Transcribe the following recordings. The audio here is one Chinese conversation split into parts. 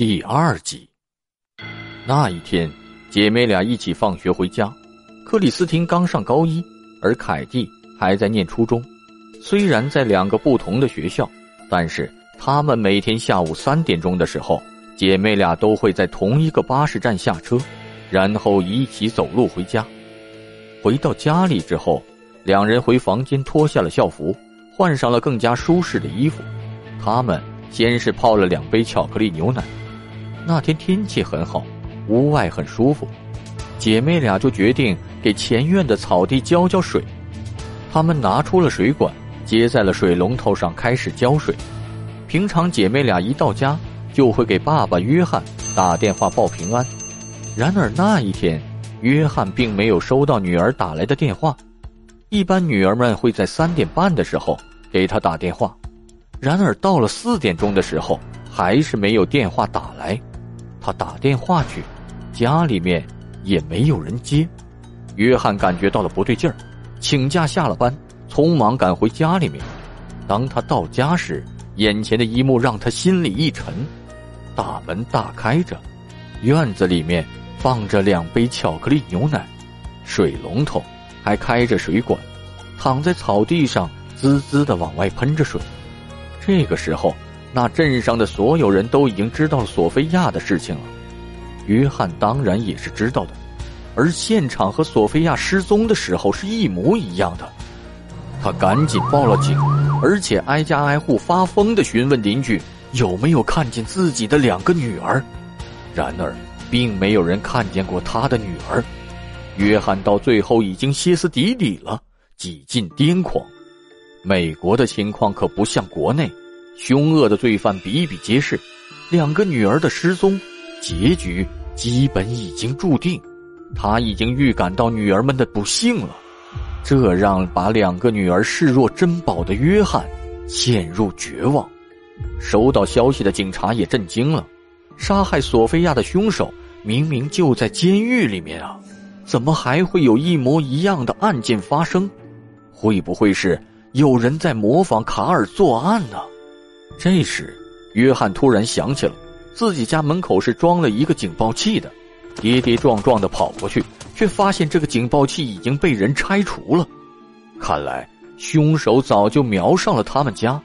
第二集，那一天，姐妹俩一起放学回家。克里斯汀刚上高一，而凯蒂还在念初中。虽然在两个不同的学校，但是他们每天下午三点钟的时候，姐妹俩都会在同一个巴士站下车，然后一起走路回家。回到家里之后，两人回房间脱下了校服，换上了更加舒适的衣服。他们先是泡了两杯巧克力牛奶。那天天气很好，屋外很舒服，姐妹俩就决定给前院的草地浇浇水。她们拿出了水管，接在了水龙头上，开始浇水。平常姐妹俩一到家，就会给爸爸约翰打电话报平安。然而那一天，约翰并没有收到女儿打来的电话。一般女儿们会在三点半的时候给他打电话，然而到了四点钟的时候，还是没有电话打来。他打电话去，家里面也没有人接。约翰感觉到了不对劲儿，请假下了班，匆忙赶回家里面。当他到家时，眼前的一幕让他心里一沉。大门大开着，院子里面放着两杯巧克力牛奶，水龙头还开着水管，躺在草地上滋滋的往外喷着水。这个时候。那镇上的所有人都已经知道了索菲亚的事情了，约翰当然也是知道的，而现场和索菲亚失踪的时候是一模一样的。他赶紧报了警，而且挨家挨户发疯的询问邻居有没有看见自己的两个女儿，然而并没有人看见过他的女儿。约翰到最后已经歇斯底里了，几近癫狂。美国的情况可不像国内。凶恶的罪犯比比皆是，两个女儿的失踪，结局基本已经注定。他已经预感到女儿们的不幸了，这让把两个女儿视若珍宝的约翰陷入绝望。收到消息的警察也震惊了，杀害索菲亚的凶手明明就在监狱里面啊，怎么还会有一模一样的案件发生？会不会是有人在模仿卡尔作案呢？这时，约翰突然想起了自己家门口是装了一个警报器的，跌跌撞撞的跑过去，却发现这个警报器已经被人拆除了。看来凶手早就瞄上了他们家，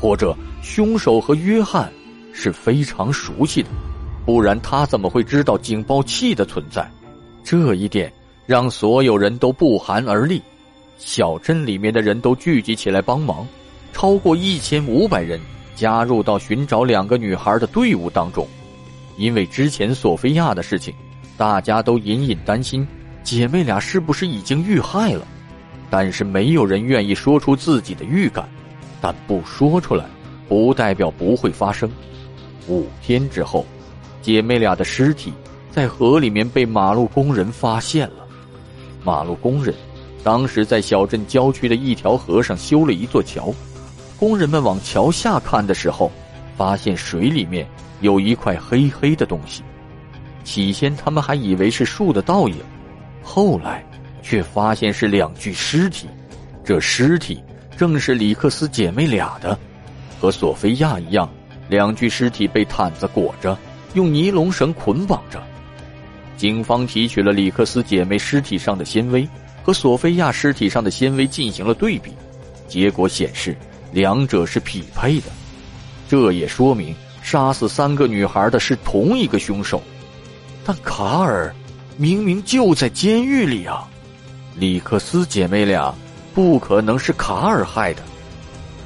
或者凶手和约翰是非常熟悉的，不然他怎么会知道警报器的存在？这一点让所有人都不寒而栗。小镇里面的人都聚集起来帮忙，超过一千五百人。加入到寻找两个女孩的队伍当中，因为之前索菲亚的事情，大家都隐隐担心姐妹俩是不是已经遇害了。但是没有人愿意说出自己的预感，但不说出来，不代表不会发生。五天之后，姐妹俩的尸体在河里面被马路工人发现了。马路工人当时在小镇郊区的一条河上修了一座桥。工人们往桥下看的时候，发现水里面有一块黑黑的东西。起先他们还以为是树的倒影，后来却发现是两具尸体。这尸体正是里克斯姐妹俩的，和索菲亚一样，两具尸体被毯子裹着，用尼龙绳捆绑着。警方提取了里克斯姐妹尸体上的纤维，和索菲亚尸体上的纤维进行了对比，结果显示。两者是匹配的，这也说明杀死三个女孩的是同一个凶手。但卡尔明明就在监狱里啊！里克斯姐妹俩不可能是卡尔害的，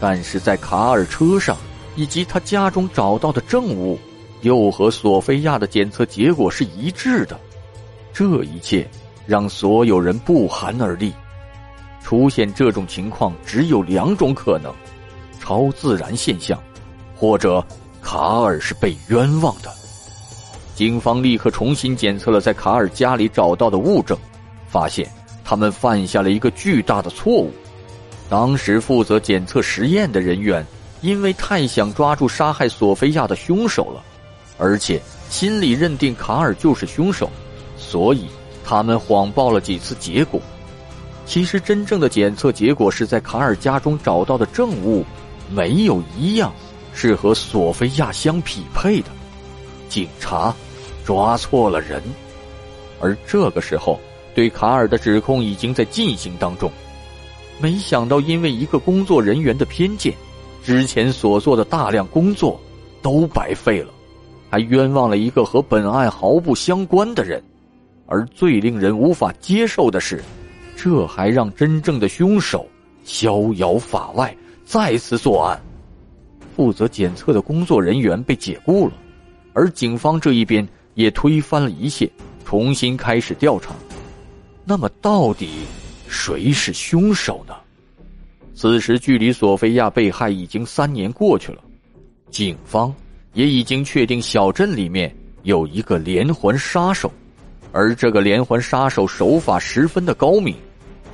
但是在卡尔车上以及他家中找到的证物，又和索菲亚的检测结果是一致的。这一切让所有人不寒而栗。出现这种情况只有两种可能。超自然现象，或者卡尔是被冤枉的。警方立刻重新检测了在卡尔家里找到的物证，发现他们犯下了一个巨大的错误。当时负责检测实验的人员，因为太想抓住杀害索菲亚的凶手了，而且心里认定卡尔就是凶手，所以他们谎报了几次结果。其实真正的检测结果是在卡尔家中找到的证物。没有一样是和索菲亚相匹配的，警察抓错了人。而这个时候，对卡尔的指控已经在进行当中。没想到，因为一个工作人员的偏见，之前所做的大量工作都白费了，还冤枉了一个和本案毫不相关的人。而最令人无法接受的是，这还让真正的凶手逍遥法外，再次作案。负责检测的工作人员被解雇了，而警方这一边也推翻了一切，重新开始调查。那么，到底谁是凶手呢？此时，距离索菲亚被害已经三年过去了，警方也已经确定小镇里面有一个连环杀手。而这个连环杀手手法十分的高明，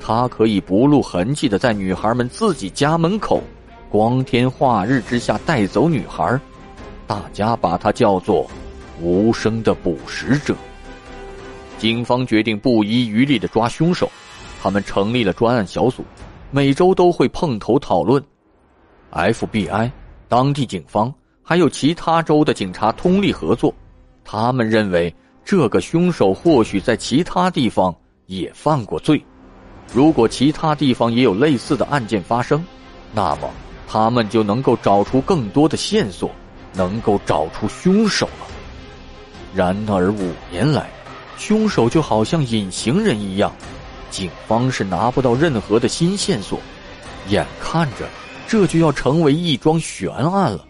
他可以不露痕迹的在女孩们自己家门口，光天化日之下带走女孩，大家把他叫做“无声的捕食者”。警方决定不遗余力的抓凶手，他们成立了专案小组，每周都会碰头讨论。FBI、当地警方还有其他州的警察通力合作，他们认为。这个凶手或许在其他地方也犯过罪，如果其他地方也有类似的案件发生，那么他们就能够找出更多的线索，能够找出凶手了。然而五年来，凶手就好像隐形人一样，警方是拿不到任何的新线索，眼看着这就要成为一桩悬案了。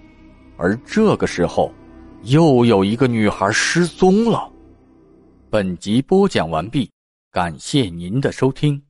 而这个时候，又有一个女孩失踪了。本集播讲完毕，感谢您的收听。